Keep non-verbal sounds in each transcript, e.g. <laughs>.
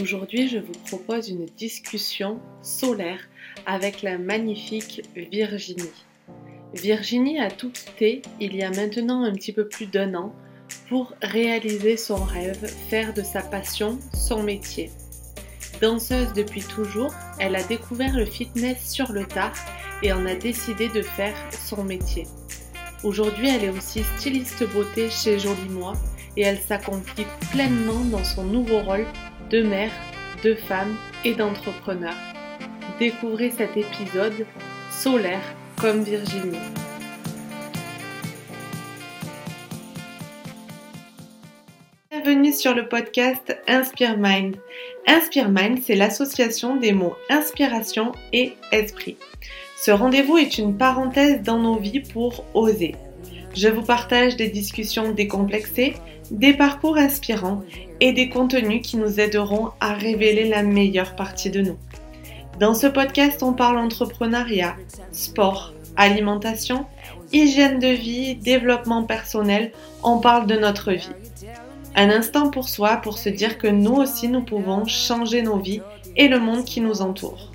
Aujourd'hui, je vous propose une discussion solaire avec la magnifique Virginie. Virginie a tout quitté il y a maintenant un petit peu plus d'un an pour réaliser son rêve, faire de sa passion son métier. Danseuse depuis toujours, elle a découvert le fitness sur le tard et en a décidé de faire son métier. Aujourd'hui, elle est aussi styliste beauté chez Jolie Moi et elle s'accomplit pleinement dans son nouveau rôle de mère, de femme et d'entrepreneur. Découvrez cet épisode solaire comme Virginie. Bienvenue sur le podcast Inspire Mind. Inspire Mind, c'est l'association des mots inspiration et esprit. Ce rendez-vous est une parenthèse dans nos vies pour oser. Je vous partage des discussions décomplexées, des parcours inspirants et des contenus qui nous aideront à révéler la meilleure partie de nous. Dans ce podcast, on parle entrepreneuriat, sport, alimentation, hygiène de vie, développement personnel, on parle de notre vie. Un instant pour soi pour se dire que nous aussi nous pouvons changer nos vies et le monde qui nous entoure.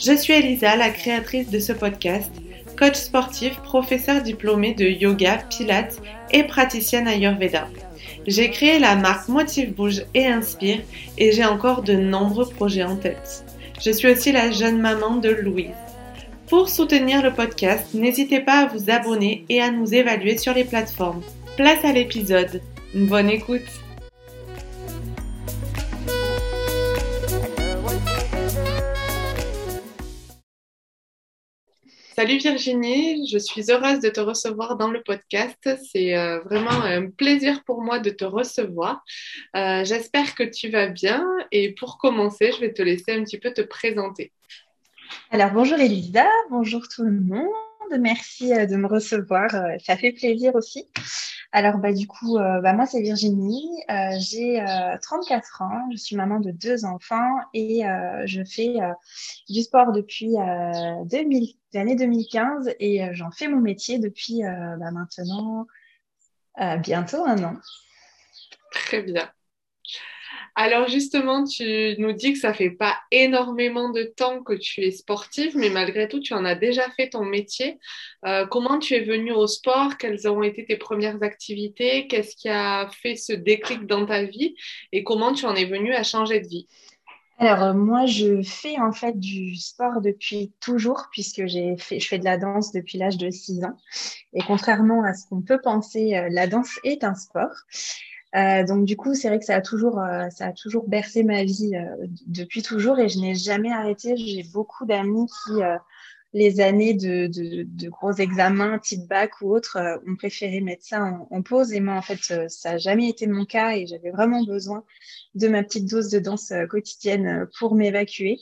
Je suis Elisa, la créatrice de ce podcast, coach sportif, professeur diplômé de yoga, pilates et praticienne Ayurveda. J'ai créé la marque Motive Bouge et Inspire et j'ai encore de nombreux projets en tête. Je suis aussi la jeune maman de Louise. Pour soutenir le podcast, n'hésitez pas à vous abonner et à nous évaluer sur les plateformes. Place à l'épisode. Bonne écoute Salut Virginie, je suis heureuse de te recevoir dans le podcast. C'est euh, vraiment un plaisir pour moi de te recevoir. Euh, j'espère que tu vas bien et pour commencer, je vais te laisser un petit peu te présenter. Alors bonjour Elisa, bonjour tout le monde. Merci euh, de me recevoir. Ça fait plaisir aussi. Alors, bah, du coup, euh, bah, moi, c'est Virginie. Euh, j'ai 34 euh, ans. Je suis maman de deux enfants et je fais du sport depuis 2000, l'année 2015 et j'en fais mon métier depuis bah, maintenant bientôt un an. Très bien. Alors justement, tu nous dis que ça fait pas énormément de temps que tu es sportive, mais malgré tout, tu en as déjà fait ton métier. Euh, comment tu es venue au sport? Quelles ont été tes premières activités? Qu'est-ce qui a fait ce déclic dans ta vie? Et comment tu en es venue à changer de vie? Alors euh, moi, je fais en fait du sport depuis toujours puisque j'ai fait, je fais de la danse depuis l'âge de 6 ans. Et contrairement à ce qu'on peut penser, euh, la danse est un sport. Euh, donc du coup, c'est vrai que ça a toujours, euh, ça a toujours bercé ma vie euh, depuis toujours et je n'ai jamais arrêté. J'ai beaucoup d'amis qui, les années de, de, gros examens, type bac ou autre, ont préféré mettre ça en, pause. Et moi, en fait, ça n'a jamais été mon cas et j'avais vraiment besoin de ma petite dose de danse quotidienne pour m'évacuer.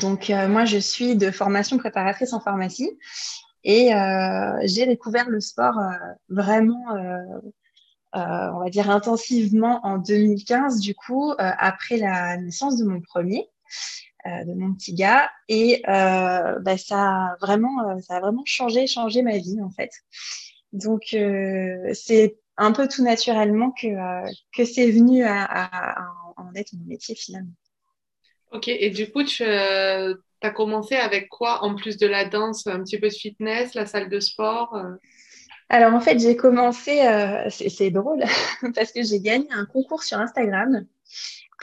Donc moi, je suis de formation préparatrice en pharmacie et j'ai découvert le sport vraiment on va dire intensivement en 2015, du coup, euh, après la naissance de mon premier, euh, de mon petit gars, et bah, ça a vraiment, ça a vraiment changé, changé ma vie en fait. Donc c'est un peu tout naturellement que que c'est venu en être mon métier finalement. Ok, et du coup, tu as commencé avec quoi en plus de la danse Un petit peu de fitness, la salle de sport alors en fait, j'ai commencé, euh, c'est drôle, <laughs> parce que j'ai gagné un concours sur Instagram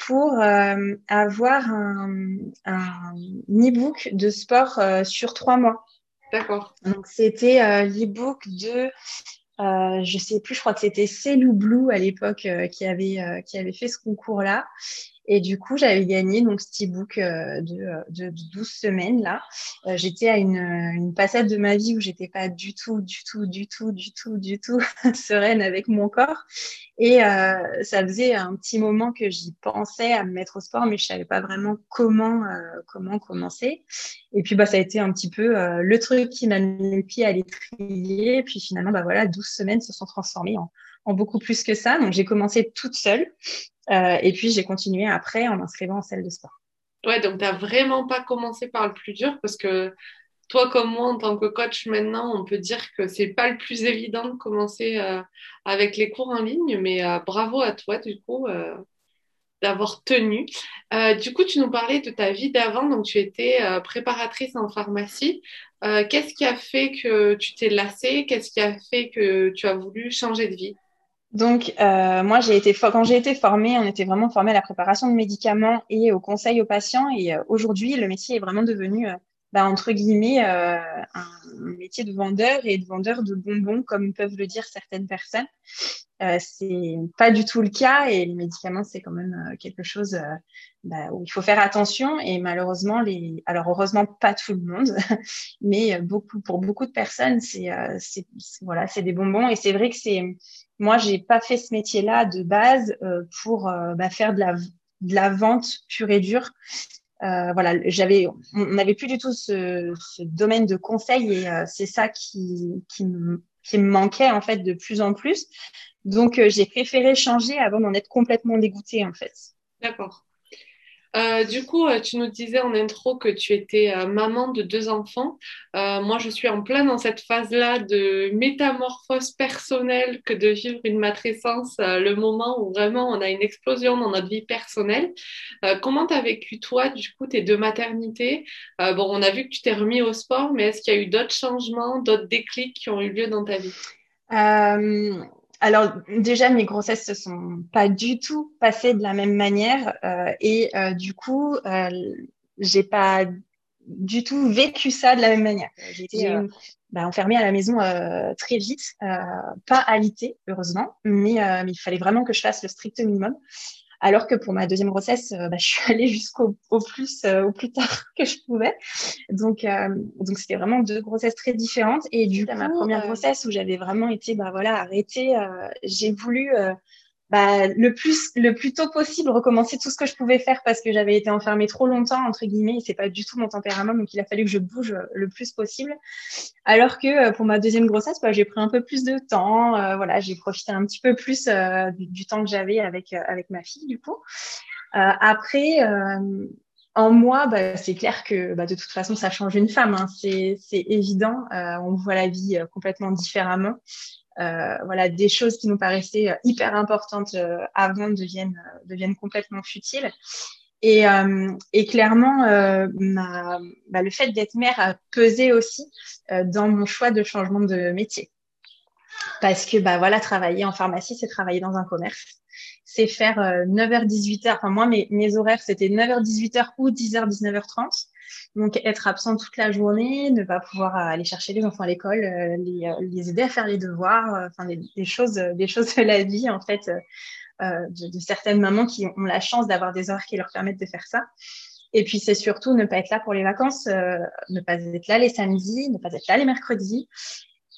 pour euh, avoir un, un e-book de sport euh, sur trois mois. D'accord. Donc c'était l'e-book de, je sais plus, je crois que c'était Célou Blue à l'époque qui avait qui avait fait ce concours-là. Et du coup, j'avais gagné donc ce e-book euh, de, euh, de, 12 semaines là. Euh, j'étais à une, une passade de ma vie où j'étais pas du tout, du tout, du tout, du tout, du tout <laughs> sereine avec mon corps. Et euh, ça faisait un petit moment que j'y pensais à me mettre au sport, mais je savais pas vraiment comment comment commencer. Et puis bah ça a été un petit peu le truc qui m'a mis le pied à l'étrier. Puis finalement bah voilà, 12 semaines se sont transformées en beaucoup plus que ça. Donc j'ai commencé toute seule. Euh, et puis, j'ai continué après en m'inscrivant en salle de sport. Ouais, donc tu n'as vraiment pas commencé par le plus dur parce que toi comme moi, en tant que coach maintenant, on peut dire que c'est pas le plus évident de commencer euh, avec les cours en ligne, mais euh, bravo à toi du coup. d'avoir tenu. Du coup, tu nous parlais de ta vie d'avant, donc tu étais préparatrice en pharmacie. Qu'est-ce qui a fait que tu t'es lassée? Qu'est-ce qui a fait que tu as voulu changer de vie? Donc, moi, j'ai été quand j'ai été formée, on était vraiment formé à la préparation de médicaments et au conseil aux patients. Et aujourd'hui, le métier est vraiment devenu bah, entre guillemets, euh, un métier de vendeur et de vendeur de bonbons, comme peuvent le dire certaines personnes. Euh, c'est pas du tout le cas et les médicaments, c'est quand même euh, quelque chose euh, bah, où il faut faire attention et malheureusement, les, alors heureusement pas tout le monde, <laughs> mais beaucoup pour beaucoup de personnes, c'est voilà, c'est des bonbons et c'est vrai que c'est moi, j'ai pas fait ce métier-là de base pour bah, faire de la de la vente pure et dure. Euh, voilà, j'avais, on n'avait plus du tout ce, ce, domaine de conseil et euh, c'est ça qui, qui, me, qui me manquait en fait de plus en plus. Donc euh, j'ai préféré changer avant d'en être complètement dégoûtée en fait. D'accord. Euh, du coup, euh, tu nous disais en intro que tu étais euh, maman de deux enfants. moi, je suis en plein dans cette phase-là de métamorphose personnelle que de vivre une matrescence, le moment où vraiment on a une explosion dans notre vie personnelle. comment tu as vécu, toi, du coup, tes deux maternités? Bon, on a vu que tu t'es remis au sport, mais est-ce qu'il y a eu d'autres changements, d'autres déclics qui ont eu lieu dans ta vie? Alors déjà, mes grossesses se sont pas du tout passées de la même manière euh, et euh, du coup, euh, j'ai pas du tout vécu ça de la même manière. J'ai été euh, bah, enfermée à la maison euh, très vite, pas alitée heureusement, mais, mais il fallait vraiment que je fasse le strict minimum. Alors que pour ma deuxième grossesse, euh, bah, je suis <laughs> allée jusqu'au au plus, euh, au plus tard que je pouvais. Donc, euh, donc c'était vraiment deux grossesses très différentes. Et du coup, ma première grossesse où j'avais vraiment été, bah voilà, arrêtée, j'ai voulu bah, le plus le plus tôt possible recommencer tout ce que je pouvais faire parce que j'avais été enfermée trop longtemps entre guillemets et c'est pas du tout mon tempérament donc il a fallu que je bouge le plus possible. Alors que euh, pour ma deuxième grossesse bah, j'ai pris un peu plus de temps euh, voilà j'ai profité un petit peu plus euh, du, temps que j'avais avec avec ma fille du coup. Après en moi, bah, c'est clair que bah, de toute façon, ça change une femme. Hein. C'est évident. on voit la vie complètement différemment. Euh, voilà, des choses qui nous paraissaient euh, hyper importantes euh, avant deviennent, deviennent complètement futiles. Et, clairement, bah, le fait d'être mère a pesé aussi dans mon choix de changement de métier. Parce que voilà, travailler en pharmacie, c'est travailler dans un commerce. C'est faire 9h-18h. Enfin, moi, mes, horaires, c'était 9h-18h ou 10h-19h30. Donc, être absent toute la journée, ne pas pouvoir euh, aller chercher les enfants à l'école, euh, les, euh, les, aider à faire les devoirs, enfin, des, choses, des choses de la vie, en fait, de, certaines mamans qui ont la chance d'avoir des horaires qui leur permettent de faire ça. Et puis, c'est surtout ne pas être là pour les vacances, ne pas être là les samedis, ne pas être là les mercredis.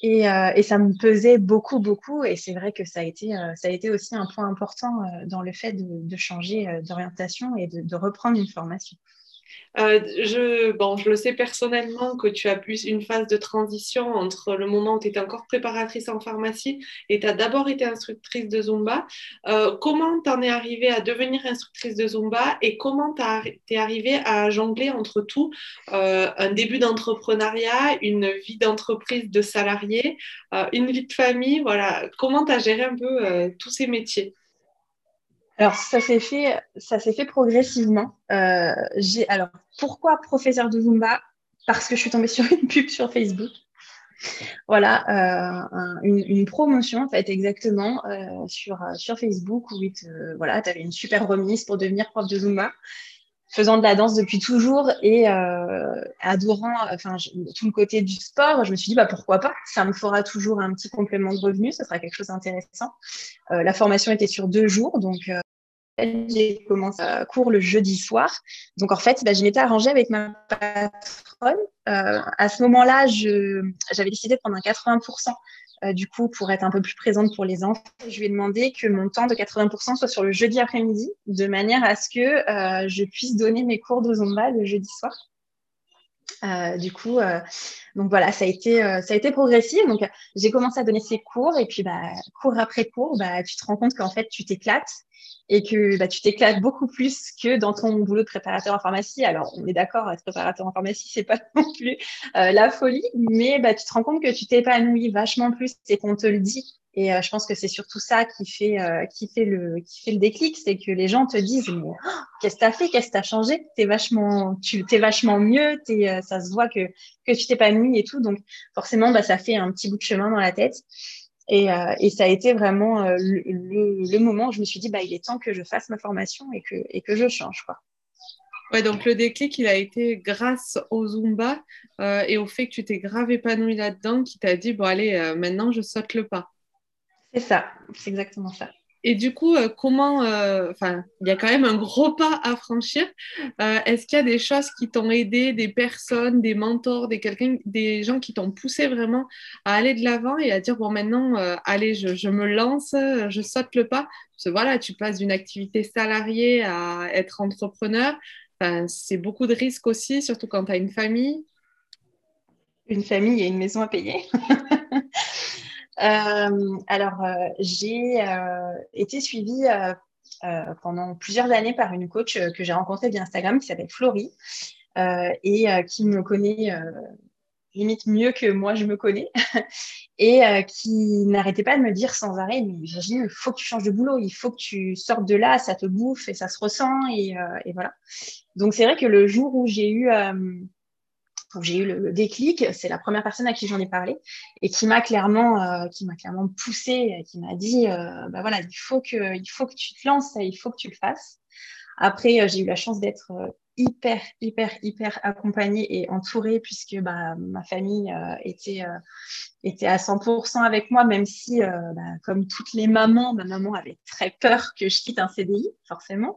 Et, et ça me pesait beaucoup, beaucoup. Et c'est vrai que ça a été, ça a été aussi un point important dans le fait de, changer d'orientation et de, de reprendre une formation. Euh, je, le sais personnellement que tu as plus une phase de transition entre le moment où tu étais encore préparatrice en pharmacie et tu as d'abord été instructrice de Zumba. Euh, comment tu en es arrivée à devenir instructrice de Zumba et comment tu es arrivée à jongler entre tout, euh, un début d'entrepreneuriat, une vie d'entreprise de salarié, une vie de famille? Voilà. Comment tu as géré un peu tous ces métiers? Alors, ça s'est fait, ça s'est fait progressivement. Euh, j'ai, alors, pourquoi professeur de Zumba? Parce que je suis tombée <laughs> sur une pub sur Facebook. Voilà, euh, une, une, promotion en fait exactement euh, sur sur Facebook où voilà, tu avais une super remise pour devenir prof de Zumba faisant de la danse depuis toujours et euh, adorant enfin tout le côté du sport, je me suis dit bah pourquoi pas, ça me fera toujours un petit complément de revenu, ce sera quelque chose d'intéressant. Euh, la formation était sur deux jours, donc euh, j'ai commencé à cours le jeudi soir. Donc en fait, bah, je m'étais arrangée avec ma patronne. Euh, à ce moment-là, j'avais décidé de prendre un 80% euh, du coup pour être un peu plus présente pour les enfants. Je lui ai demandé que mon temps de 80% soit sur le jeudi après-midi, de manière à ce que euh, je puisse donner mes cours de Zumba le jeudi soir. Euh, du coup, euh, donc voilà, ça a été euh, ça a été progressif. Donc j'ai commencé à donner ces cours et puis bah cours après cours, bah tu te rends compte qu'en fait tu t'éclates et que bah, tu t'éclates beaucoup plus que dans ton boulot de préparateur en pharmacie. Alors on est d'accord, être préparateur en pharmacie c'est pas <laughs> non plus la folie, mais bah tu te rends compte que tu t'épanouis vachement plus et qu'on te le dit Et je pense que c'est surtout ça qui fait, qui fait le, qui fait le déclic, c'est que les gens te disent mais oh, qu'est-ce que t'as fait, qu'est-ce que t'as changé, t'es vachement, tu t'es vachement mieux, t'es, ça se voit que que tu t'épanouis et tout, donc forcément bah ça fait un petit bout de chemin dans la tête. Et, euh, et, ça a été vraiment euh, le, le, moment où je me suis dit, bah, il est temps que je fasse ma formation et que, et que je change. Quoi. Ouais, donc le déclic, il a été grâce au Zumba euh, et au fait que tu t'es grave épanoui là-dedans, qui t'a dit, bon, allez, maintenant, je saute le pas. C'est ça, c'est exactement ça. Et du coup, euh, comment, euh, enfin, il y a quand même un gros pas à franchir. Euh, est-ce qu'il y a des choses qui t'ont aidé, des personnes, des mentors, des, quelqu'un, des gens qui t'ont poussé vraiment à aller de l'avant et à dire, bon, maintenant, allez, je, je, me lance, je saute le pas. Parce que voilà, tu passes d'une activité salariée à être entrepreneur. Enfin, c'est beaucoup de risques aussi, surtout quand tu as une famille. Une famille et une maison à payer. <laughs> Euh, alors, euh, j'ai euh, été suivie pendant plusieurs années par une coach que j'ai rencontrée via Instagram qui s'appelle Florie et qui me connaît limite mieux que moi je me connais, <laughs> et qui n'arrêtait pas de me dire sans arrêt, mais il faut que tu changes de boulot, il faut que tu sortes de là, ça te bouffe et ça se ressent, et voilà. Donc c'est vrai que le jour où j'ai eu j'ai eu le, déclic, c'est la première personne à qui j'en ai parlé et qui m'a clairement, euh, qui m'a clairement poussé, qui m'a dit, euh, bah voilà, il faut que, il faut que tu te lances, il faut que tu le fasses. Après, euh, j'ai eu la chance d'être hyper, hyper, hyper accompagnée et entourée puisque bah, ma famille était, était à 100% avec moi, même si, bah, comme toutes les mamans, ma maman avait très peur que je quitte un CDI, forcément.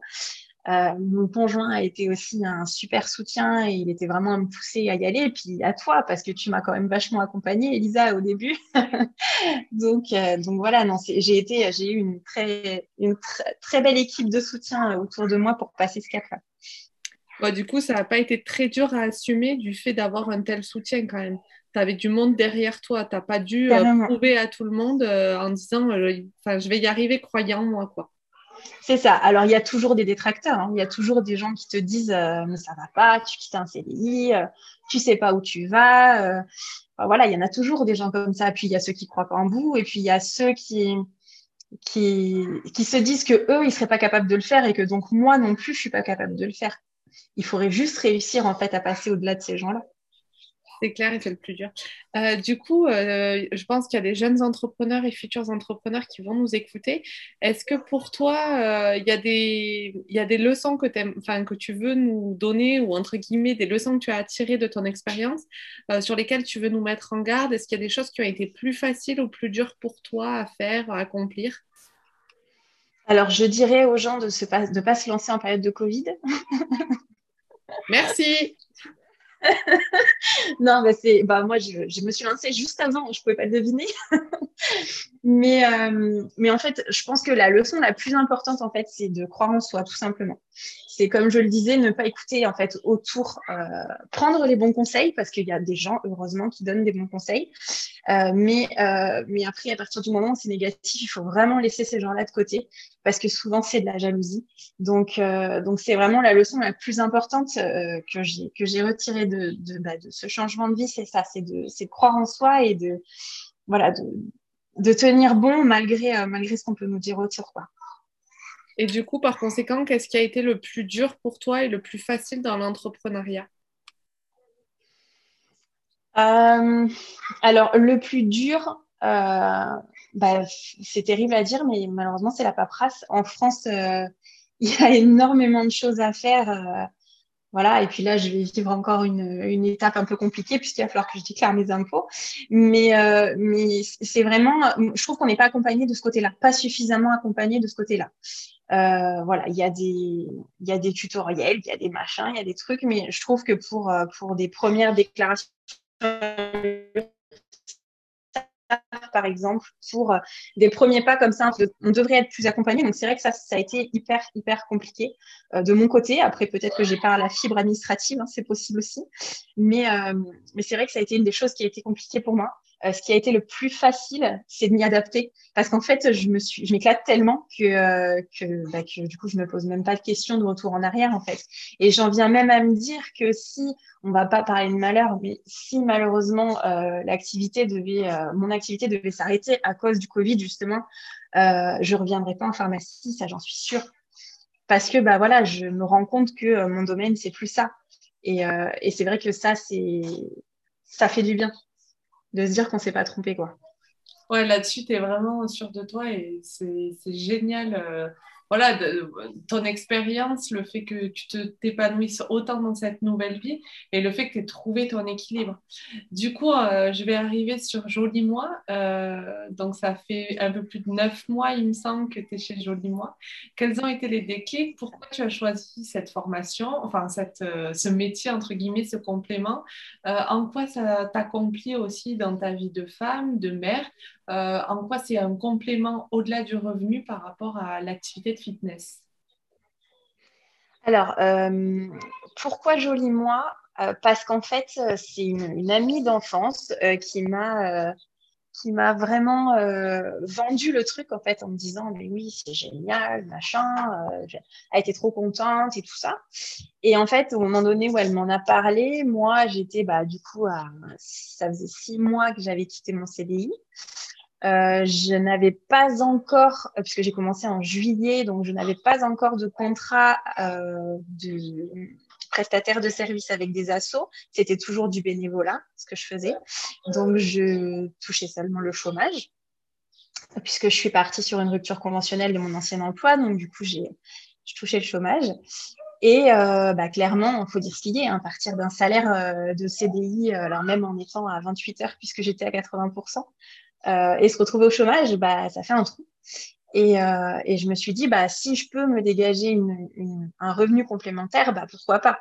Euh, mon conjoint a été aussi un super soutien et il était vraiment à me pousser à y aller. Et puis à toi, parce que tu m'as quand même vachement accompagnée, Elisa, au début. <laughs> donc, euh, donc voilà, non, j'ai été, j'ai eu une très, une très belle équipe de soutien autour de moi pour passer ce cap-là. du coup, ça n'a pas été très dur à assumer du fait d'avoir un tel soutien quand même. Tu avais du monde derrière toi, tu n'as pas dû euh, prouver à tout le monde en disant, je vais y arriver, croyant en moi, quoi. C'est ça. Alors, il y a toujours des détracteurs. Hein. Il y a toujours des gens qui te disent euh, mais ça va pas, tu quittes un CDI, euh, tu sais pas où tu vas. Euh. voilà, il y en a toujours des gens comme ça. Puis il y a ceux qui croient pas en vous, et puis il y a ceux qui qui qui se disent que eux ils seraient pas capables de le faire et que donc moi non plus je suis pas capable de le faire. Il faudrait juste réussir en fait à passer au-delà de ces gens-là. C'est clair et c'est le plus dur. Euh, du coup, euh, je pense qu'il y a des jeunes entrepreneurs et futurs entrepreneurs qui vont nous écouter. Est-ce que pour toi, euh, il, y a des, il y a des leçons que tu veux nous donner ou entre guillemets des leçons que tu as tirées de ton expérience sur lesquelles tu veux nous mettre en garde? Est-ce qu'il y a des choses qui ont été plus faciles ou plus dures pour toi à faire, à accomplir? Alors, je dirais aux gens de ne pas se lancer en période de Covid. Merci. <laughs> non, bah c'est, bah moi, je, me suis lancée juste avant, je pouvais pas deviner. <laughs> mais, euh, mais en fait, je pense que la leçon la plus importante, en fait, c'est de croire en soi, tout simplement. C'est comme je le disais, ne pas écouter en fait autour, euh, prendre les bons conseils parce qu'il y a des gens heureusement qui donnent des bons conseils, euh, mais euh, mais après à partir du moment où c'est négatif, il faut vraiment laisser ces gens-là de côté parce que souvent c'est de la jalousie. Donc euh, donc c'est vraiment la leçon la plus importante euh, que j'ai que j'ai retirée de de, bah, de ce changement de vie, c'est ça, c'est de de croire en soi et de voilà de de tenir bon malgré euh, malgré ce qu'on peut nous dire autour quoi. Et du coup, par conséquent, qu'est-ce qui a été le plus dur pour toi et le plus facile dans l'entrepreneuriat? Euh, Alors, le plus dur, euh, bah, c'est terrible à dire, mais malheureusement, c'est la paperasse. En France, <laughs> il y a énormément de choses à faire. Voilà, et puis là, je vais vivre encore une, une étape un peu compliquée puisqu'il va falloir que je déclare mes impôts. Mais, euh, mais c'est vraiment, je trouve qu'on n'est pas accompagné de ce côté-là, pas suffisamment accompagné de ce côté-là. Euh, voilà, il y a des, y a des tutoriels, il y a des machins, il y a des trucs, mais je trouve que pour, euh, pour des premières déclarations par exemple, pour euh, des premiers pas comme ça, on devrait être plus accompagné. Donc c'est vrai que ça, ça a été hyper, hyper compliqué euh, de mon côté. Après, peut-être que j'ai pas la fibre administrative, hein, c'est possible aussi. Mais, euh, mais c'est vrai que ça a été une des choses qui a été compliquée pour moi. Ce qui a été le plus facile, c'est de m'y adapter. Parce qu'en fait, je me suis, je m'éclate tellement que, que, bah, que, du coup, je me pose même pas de questions de retour en arrière, en fait. Et j'en viens même à me dire que si, on va pas parler de malheur, mais si malheureusement l'activité devait, mon activité devait s'arrêter à cause du Covid, justement, euh, je reviendrai pas en pharmacie, ça j'en suis sûre. Parce que bah voilà, je me rends compte que mon domaine c'est plus ça. Et, et c'est vrai que ça c'est ça fait du bien de se dire qu'on s'est pas trompé, quoi. Ouais, là-dessus, tu es vraiment sûr de toi et c'est génial. Voilà, ton expérience, le fait que tu te t'épanouisses autant dans cette nouvelle vie et le fait que tu aies trouvé ton équilibre. Du coup, euh, je vais arriver sur Joli Moi. Euh, donc, ça fait un peu plus de neuf mois, il me semble, que tu es chez Joli Moi. Quels ont été les déclics? Pourquoi tu as choisi cette formation, enfin, cette, euh, ce métier, entre guillemets, ce complément? En quoi ça t'accomplit aussi dans ta vie de femme, de mère? En quoi c'est un complément au-delà du revenu par rapport à l'activité de fitness? Alors, euh, pourquoi Joli Moi? Euh, Parce qu'en fait, euh, c'est une, amie d'enfance qui m'a qui m'a vraiment vendu le truc en fait en me disant mais oui c'est génial machin elle était trop contente et tout ça. Et en fait au moment donné où elle m'en a parlé moi j'étais bah du coup ça faisait six mois que j'avais quitté mon CDI euh, je n'avais pas encore, puisque j'ai commencé en juillet, donc je n'avais pas encore de contrat euh, de prestataire de service avec des assos. C'était toujours du bénévolat, ce que je faisais. Donc, je touchais seulement le chômage, puisque je suis partie sur une rupture conventionnelle de mon ancien emploi. Donc, du coup, je touchais le chômage. Et euh, bah, clairement, il faut dire ce qu'il y a, hein, partir d'un salaire de CDI, alors même en étant à 28 heures, puisque j'étais à 80%, euh, et se retrouver au chômage, bah, ça fait un trou. Et, euh, et, je me suis dit, bah, si je peux me dégager une, une, un revenu complémentaire, bah, pourquoi pas.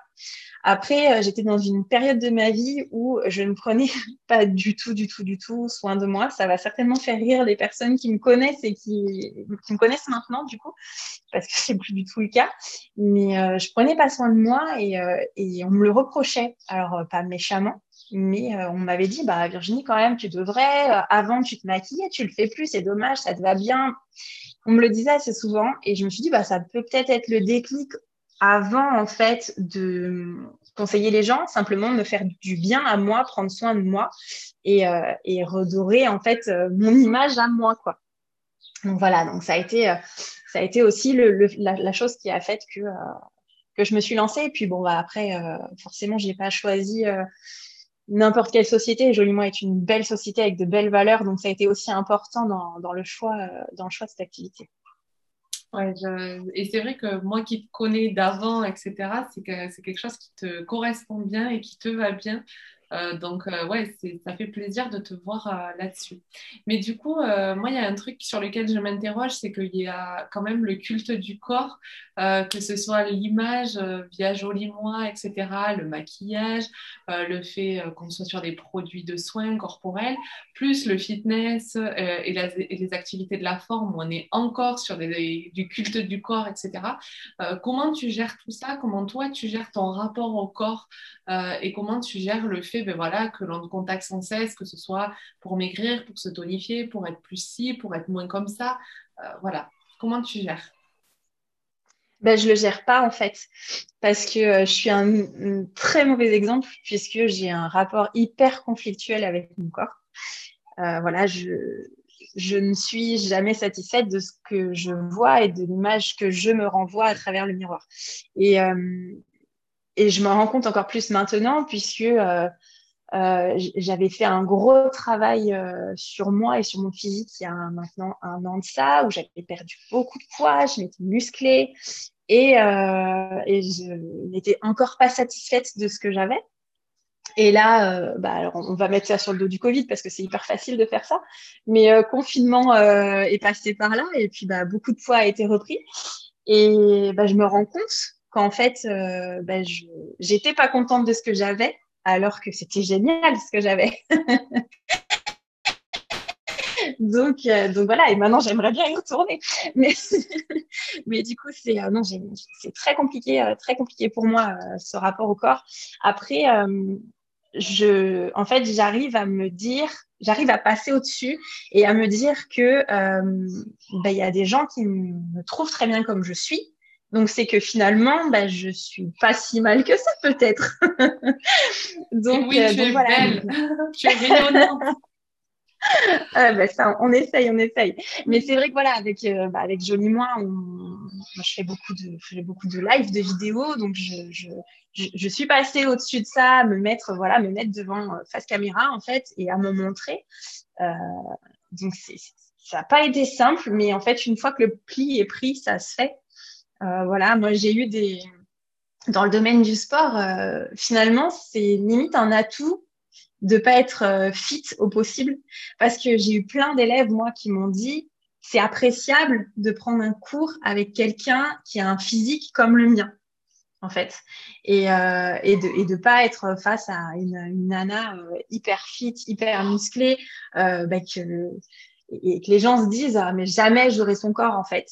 Après, euh, j'étais dans une période de ma vie où je ne prenais <laughs> pas du tout, du tout, du tout soin de moi. Ça va certainement faire rire les personnes qui me connaissent et qui, qui me connaissent maintenant, du coup, parce que <laughs> c'est plus du tout le cas. Mais euh, je prenais pas soin de moi et, euh, et on me le reprochait. Alors, pas méchamment, mais euh, on m'avait dit, bah, Virginie, quand même, tu devrais, euh, avant, tu te maquillais, tu le fais plus, c'est dommage, ça te va bien. On me le disait assez souvent et je me suis dit, bah, ça peut peut-être être le déclic avant, en fait, de conseiller les gens, simplement me faire du bien à moi, prendre soin de moi et, euh, redorer, en fait, mon image à moi, quoi. Donc voilà, donc ça a été, aussi la, chose qui a fait que, que je me suis lancée. Et puis bon, bah, après, forcément, je n'ai pas choisi n'importe quelle société. Joliment est une belle société avec de belles valeurs, donc ça a été aussi important dans, le, choix, euh, dans le choix de cette activité. Ouais, et c'est vrai que moi qui te connais d'avant, etc., c'est que c'est quelque chose qui te correspond bien et qui te va bien. Euh, donc, euh, ouais, ça fait plaisir de te voir euh, là-dessus. Mais du coup, moi, il y a un truc sur lequel je m'interroge, c'est qu'il y a quand même le culte du corps, que ce soit l'image via Joli Moi, etc., le maquillage, le fait qu'on soit sur des produits de soins corporels, plus le fitness et, les activités de la forme, où on est encore sur du culte du corps, etc. comment tu gères tout ça? Comment toi, tu gères ton rapport au corps et comment tu gères le fait ben voilà, que l'on contacte sans cesse, que ce soit pour maigrir, pour se tonifier, pour être plus ci, pour être moins comme ça. Euh, voilà. Comment tu gères? Ben, je le gère pas en fait parce que euh, je suis un, très mauvais exemple puisque j'ai un rapport hyper conflictuel avec mon corps. Euh, voilà, je, je ne suis jamais satisfaite de ce que je vois et de l'image que je me renvoie à travers le miroir. Et, et je me rends compte encore plus maintenant puisque euh, j'avais fait un gros travail euh, sur moi et sur mon physique il y a maintenant un an de ça, où j'avais perdu beaucoup de poids, je m'étais musclée et, euh, je n'étais encore pas satisfaite de ce que j'avais. Et là, euh, bah, on va mettre ça sur le dos du Covid parce que c'est hyper facile de faire ça. Mais euh, confinement est passé par là et puis bah, beaucoup de poids a été repris. Et bah, je me rends compte qu'en fait, bah, j'étais pas contente de ce que j'avais alors que c'était génial ce que j'avais. donc, euh, donc voilà, et maintenant j'aimerais bien y retourner. Mais, <laughs> mais du coup, c'est euh, très compliqué, euh, très compliqué pour moi ce rapport au corps. Après, je, en fait, j'arrive à me dire, j'arrive à passer au-dessus et à me dire que ben, il y a des gens qui me trouvent très bien comme je suis. Donc c'est que finalement, ben, je suis pas si mal que ça peut-être. <laughs> donc, oui, tu es voilà. belle, <laughs> tu es rayonnante. bah, ça, on essaye, on essaye. Mais c'est vrai que voilà, avec, euh, bah, avec Jolie Moi, je fais beaucoup de, je fais beaucoup de live, de vidéos, donc je, je, je, suis passée au-dessus de ça, me mettre, voilà, me mettre devant euh, face caméra en fait, et à me montrer. Euh, donc c'est, ça n'a pas été simple, mais en fait, une fois que le pli est pris, ça se fait. Euh, voilà, moi j'ai eu des, dans le domaine du sport, euh, finalement, c'est limite un atout de pas être euh, fit au possible. Parce que j'ai eu plein d'élèves moi qui m'ont dit c'est appréciable de prendre un cours avec quelqu'un qui a un physique comme le mien en fait. Et, de et de pas être face à une, nana hyper fit hyper musclée bah et que les gens se disent ah, mais jamais j'aurai son corps en fait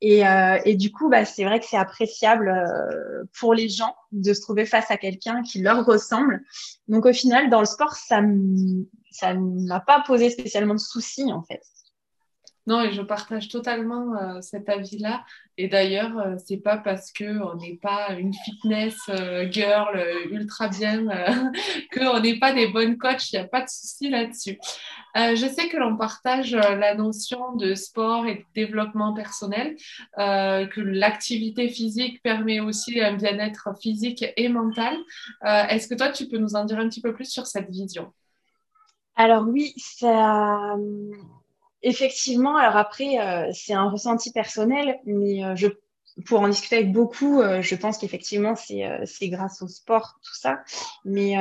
et, euh, et, du coup, bah, c'est vrai que c'est appréciable euh, pour les gens de se trouver face à quelqu'un qui leur ressemble. Donc au final, dans le sport, ça ça m'a pas posé spécialement de soucis en fait. Non, et je partage totalement euh, cet avis-là. Et d'ailleurs, euh, c'est pas parce que on n'est pas une fitness euh, girl ultra bien <laughs> qu'on n'est pas des bonnes coachs. Il n'y a pas de souci là-dessus. je sais que l'on partage la notion de sport et de développement personnel, que l'activité physique permet aussi un bien-être physique et mental. Est-ce que toi, tu peux nous en dire un petit peu plus sur cette vision? Alors oui, ça Effectivement, alors après, euh, c'est un ressenti personnel, mais euh, je, pour en discuter avec beaucoup, euh, je pense qu'effectivement, c'est grâce au sport, tout ça. Mais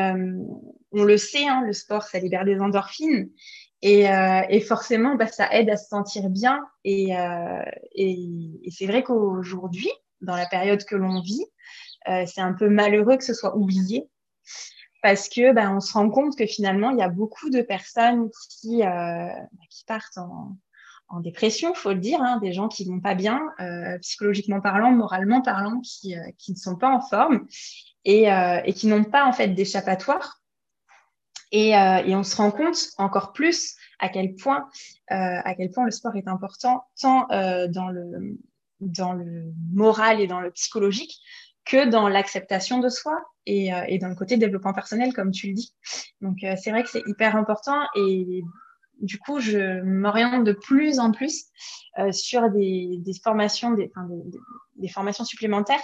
on le sait, hein, le sport, ça libère des endorphines. Et, forcément, bah, ça aide à se sentir bien. Et c'est vrai qu'aujourd'hui, dans la période que l'on vit, c'est un peu malheureux que ce soit oublié parce que ben, on se rend compte que finalement, il y a beaucoup de personnes qui, euh, qui partent en, en dépression, faut le dire, hein, des gens qui vont pas bien, euh, psychologiquement parlant, moralement parlant, qui, euh, qui ne sont pas en forme et, et qui n'ont pas en fait d'échappatoire. Et, et, on se rend compte encore plus à quel point, à quel point le sport est important, tant dans le dans le moral et dans le psychologique que dans l'acceptation de soi et, euh, et, dans le côté développement personnel, comme tu le dis. Donc, euh, c'est vrai que c'est hyper important et du coup, je m'oriente de plus en plus euh, sur des, formations, des, formations supplémentaires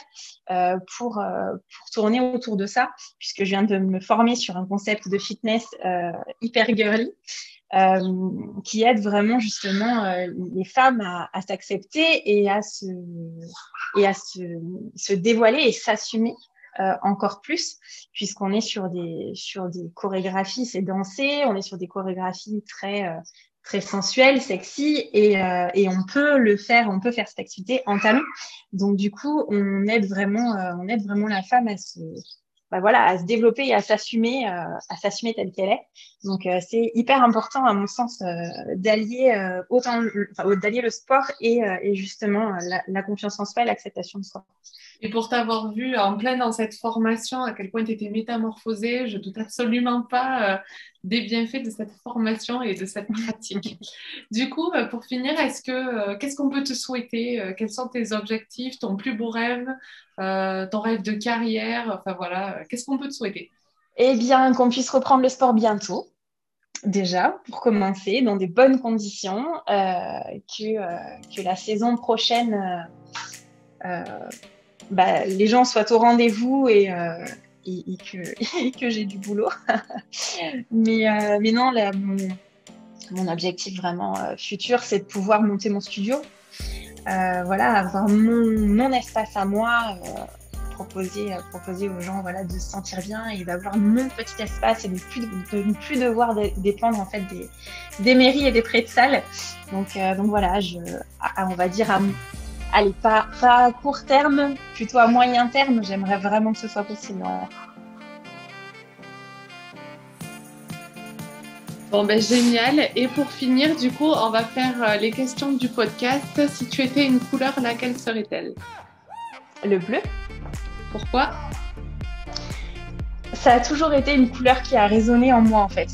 euh, pour, euh, pour tourner autour de ça, puisque je viens de me former sur un concept de fitness hyper girly. qui aide vraiment justement les femmes à, à s'accepter et à se et à se, se dévoiler et s'assumer euh, encore plus, puisqu'on est sur des, sur des chorégraphies, c'est danser, on est sur des chorégraphies très, euh, très sensuelles, sexy, et, euh, et on peut le faire, on peut faire cette activité en talons. Donc du coup, on aide vraiment, on aide vraiment la femme à se, bah voilà, à se développer et à s'assumer, à s'assumer telle qu'elle est. Donc c'est hyper important à mon sens d'allier autant, enfin, d'allier le sport et, et justement la, la, confiance en soi l'acceptation de soi. Et pour t'avoir vu en plein dans cette formation, à quel point tu étais métamorphosée, je ne doute absolument pas euh, des bienfaits de cette formation et de cette pratique. <laughs> du coup, euh, pour finir, est-ce que euh, qu'est-ce qu'on peut te souhaiter Quels sont tes objectifs, ton plus beau rêve, ton rêve de carrière Enfin voilà, qu'est-ce qu'on peut te souhaiter? Eh bien, qu'on puisse reprendre le sport bientôt déjà, pour commencer, dans des bonnes conditions, que, que la saison prochaine bah, les gens soient au rendez-vous et, euh, <laughs> que, j'ai du boulot. <laughs> mais, euh, mais non, mon, objectif vraiment euh, futur, c'est de pouvoir monter mon studio. voilà, avoir mon, mon, espace à moi, proposer, proposer aux gens voilà, de se sentir bien et d'avoir mon petit espace et de ne plus, de, plus devoir dépendre en fait des, des mairies et des prêts de salle. Donc, donc voilà, on va dire à, allez, pas, pas à court terme, plutôt à moyen terme, j'aimerais vraiment que ce soit possible. Bon, ben génial. Et pour finir, du coup, on va faire euh, les questions du podcast. Si tu étais une couleur, laquelle serait-elle? Le bleu. Pourquoi? Ça a toujours été une couleur qui a résonné en moi en fait.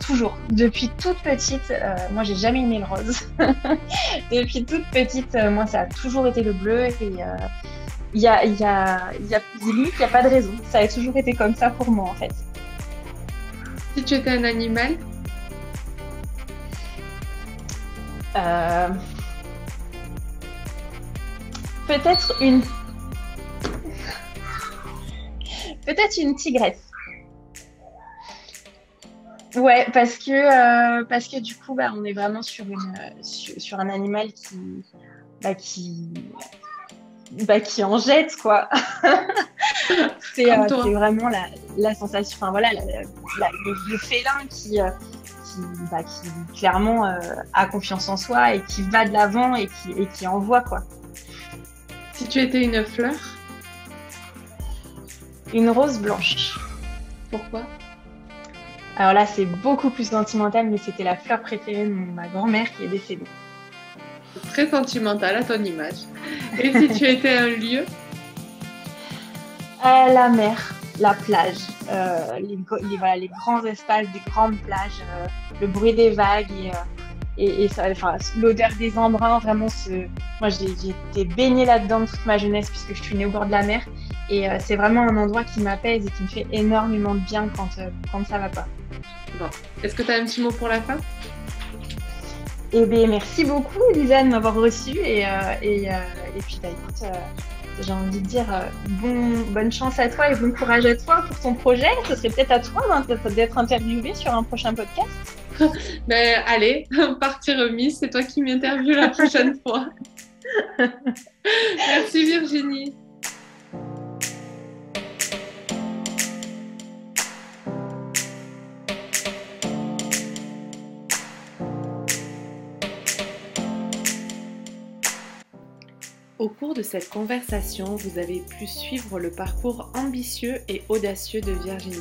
Toujours. Depuis toute petite, euh, moi j'ai jamais aimé le rose. <laughs> Depuis toute petite, euh, moi ça a toujours été le bleu et il y a, y, a, y a limite, il n'y a pas de raison. Ça a toujours été comme ça pour moi en fait. Si tu étais un animal? Euh, Peut-être une Peut-être une tigresse. Ouais, parce que, euh, parce que du coup, bah, on est vraiment sur, une, sur, un animal qui, bah, qui, bah, qui en jette, quoi. <laughs> c'est euh, vraiment la, la, sensation, enfin voilà, le, félin qui, euh, qui, bah, qui, clairement a confiance en soi et qui va de l'avant et qui, et qui envoie, quoi. Si tu étais une fleur? Une rose blanche. Pourquoi? Alors là, c'est beaucoup plus sentimental, mais c'était la fleur préférée de ma grand-mère qui est décédée. Très sentimental à ton image. Et si tu étais un lieu? Euh, La mer, la plage, euh, les, les, grands espaces, des grandes plages, euh, le bruit des vagues et et, l'odeur des embruns, vraiment, ce... moi j'ai été baignée là-dedans toute ma jeunesse puisque je suis née au bord de la mer. Et euh, c'est vraiment un endroit qui m'apaise et qui me fait énormément de bien quand, euh, quand ça va pas. Est-ce que tu as un petit mot pour la fin? Eh bien, merci beaucoup, Lisa, de m'avoir reçue. Et, euh, et, et, puis, bah, écoute, j'ai envie de dire bon, bonne chance à toi et bon courage à toi pour ton projet. Ce serait peut-être à toi hein, d'être interviewé sur un prochain podcast. <laughs> ben allez, <laughs> partie remise, c'est toi qui m'interviews la prochaine fois. <laughs> Merci Virginie. Au cours de cette conversation, vous avez pu suivre le parcours ambitieux et audacieux de Virginie.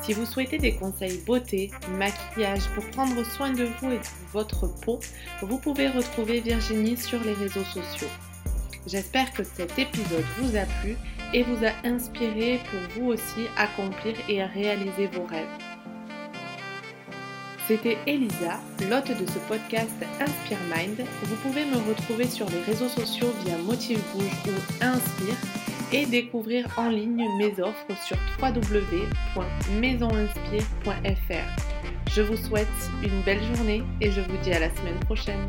Si vous souhaitez des conseils beauté, maquillage pour prendre soin de vous et de votre peau, vous pouvez retrouver Virginie sur les réseaux sociaux. J'espère que cet épisode vous a plu et vous a inspiré pour vous aussi accomplir et réaliser vos rêves. C'était Elisa, l'hôte de ce podcast Inspire Mind. Vous pouvez me retrouver sur les réseaux sociaux via Motive Bouge ou Inspire et découvrir en ligne mes offres sur www.maisoninspire.fr. Je vous souhaite une belle journée et je vous dis à la semaine prochaine.